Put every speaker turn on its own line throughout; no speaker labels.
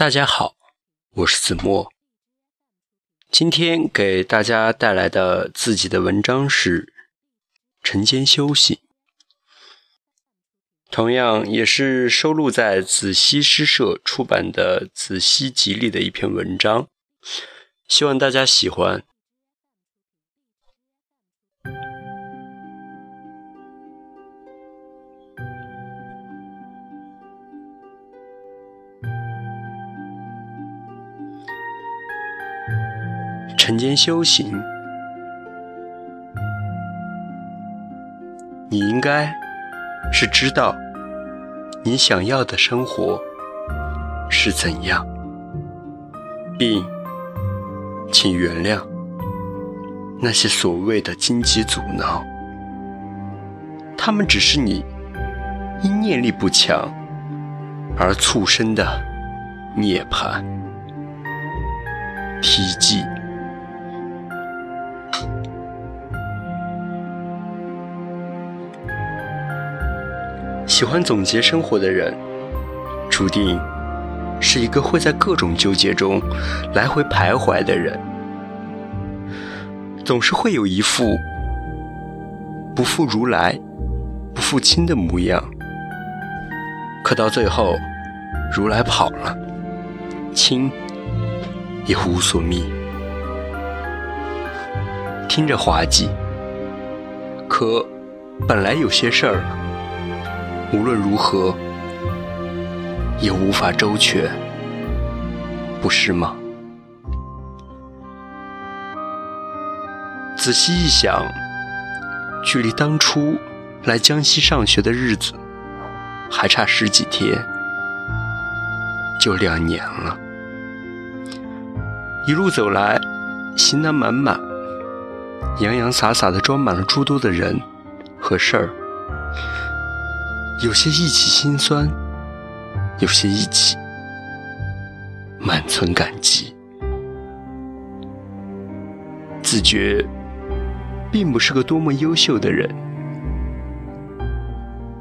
大家好，我是子墨。今天给大家带来的自己的文章是《晨间休息》，同样也是收录在子熙诗社出版的《子熙集》里的一篇文章，希望大家喜欢。晨间修行，你应该是知道你想要的生活是怎样，并请原谅那些所谓的荆棘阻挠，他们只是你因念力不强而促生的涅槃体积。喜欢总结生活的人，注定是一个会在各种纠结中来回徘徊的人，总是会有一副不负如来、不负卿的模样。可到最后，如来跑了，卿也无所觅。听着滑稽，可本来有些事儿。无论如何，也无法周全，不是吗？仔细一想，距离当初来江西上学的日子还差十几天，就两年了。一路走来，行囊满满，洋洋洒洒的装满了诸多的人和事儿。有些忆起心酸，有些忆起满存感激。自觉并不是个多么优秀的人，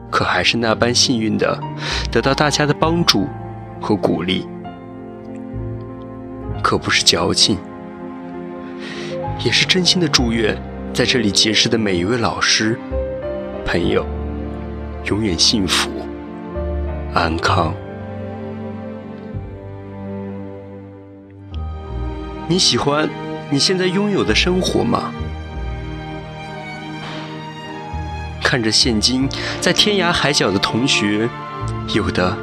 可还是那般幸运的得到大家的帮助和鼓励。可不是矫情，也是真心的祝愿在这里结识的每一位老师、朋友。永远幸福、安康。你喜欢你现在拥有的生活吗？看着现今在天涯海角的同学，有的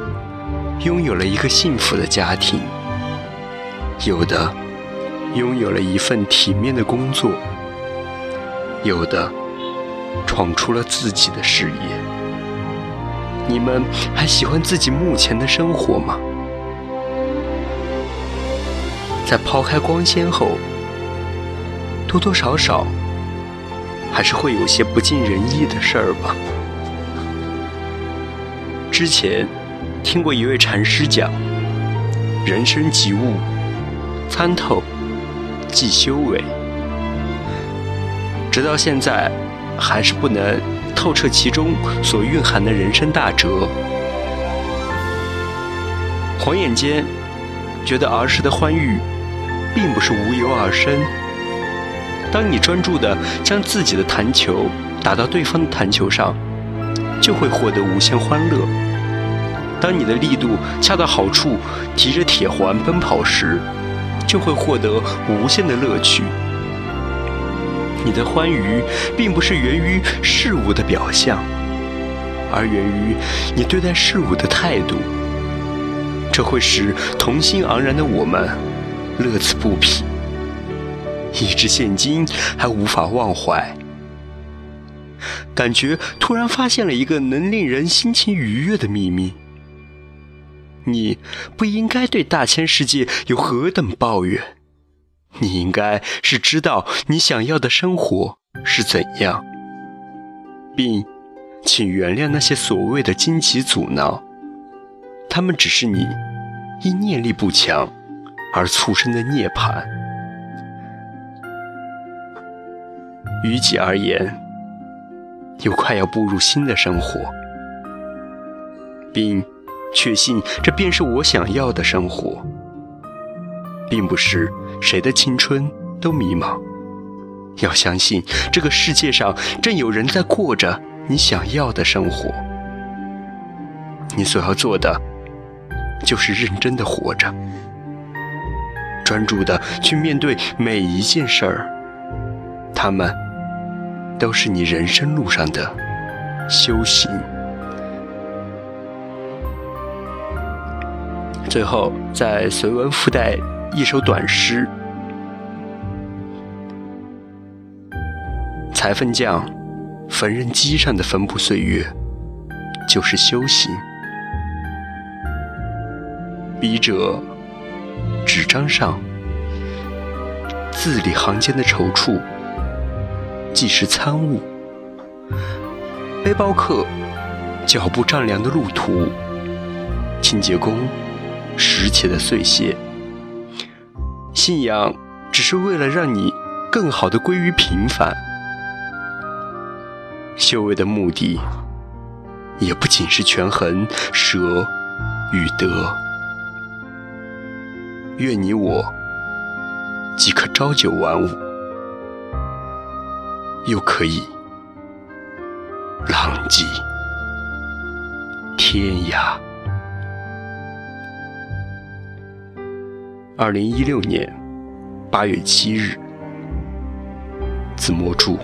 拥有了一个幸福的家庭，有的拥有了一份体面的工作，有的闯出了自己的事业。你们还喜欢自己目前的生活吗？在抛开光鲜后，多多少少还是会有些不尽人意的事儿吧。之前听过一位禅师讲：“人生即悟，参透即修为。”直到现在，还是不能。透彻其中所蕴含的人生大哲。晃眼间，觉得儿时的欢愉，并不是无由而生。当你专注地将自己的弹球打到对方的弹球上，就会获得无限欢乐；当你的力度恰到好处，提着铁环奔跑时，就会获得无限的乐趣。你的欢愉，并不是源于事物的表象，而源于你对待事物的态度。这会使童心盎然的我们乐此不疲，以至现今还无法忘怀。感觉突然发现了一个能令人心情愉悦的秘密：你不应该对大千世界有何等抱怨。你应该是知道你想要的生活是怎样，并请原谅那些所谓的荆棘阻挠，他们只是你因念力不强而促生的涅槃。于己而言，又快要步入新的生活，并确信这便是我想要的生活，并不是谁的青春都迷茫。要相信这个世界上正有人在过着你想要的生活。你所要做的，就是认真的活着，专注的去面对每一件事儿。他们都是你人生路上的修行。最后，再随文附带一首短诗：裁缝匠缝纫机上的缝补岁月，就是修行；笔者纸张上字里行间的踌躇，即是参悟；背包客脚步丈量的路途，清洁工。拾起的碎屑，信仰只是为了让你更好的归于平凡。修为的目的，也不仅是权衡舍与得。愿你我既可朝九晚五，又可以浪迹天涯。二零一六年八月七日，子墨注。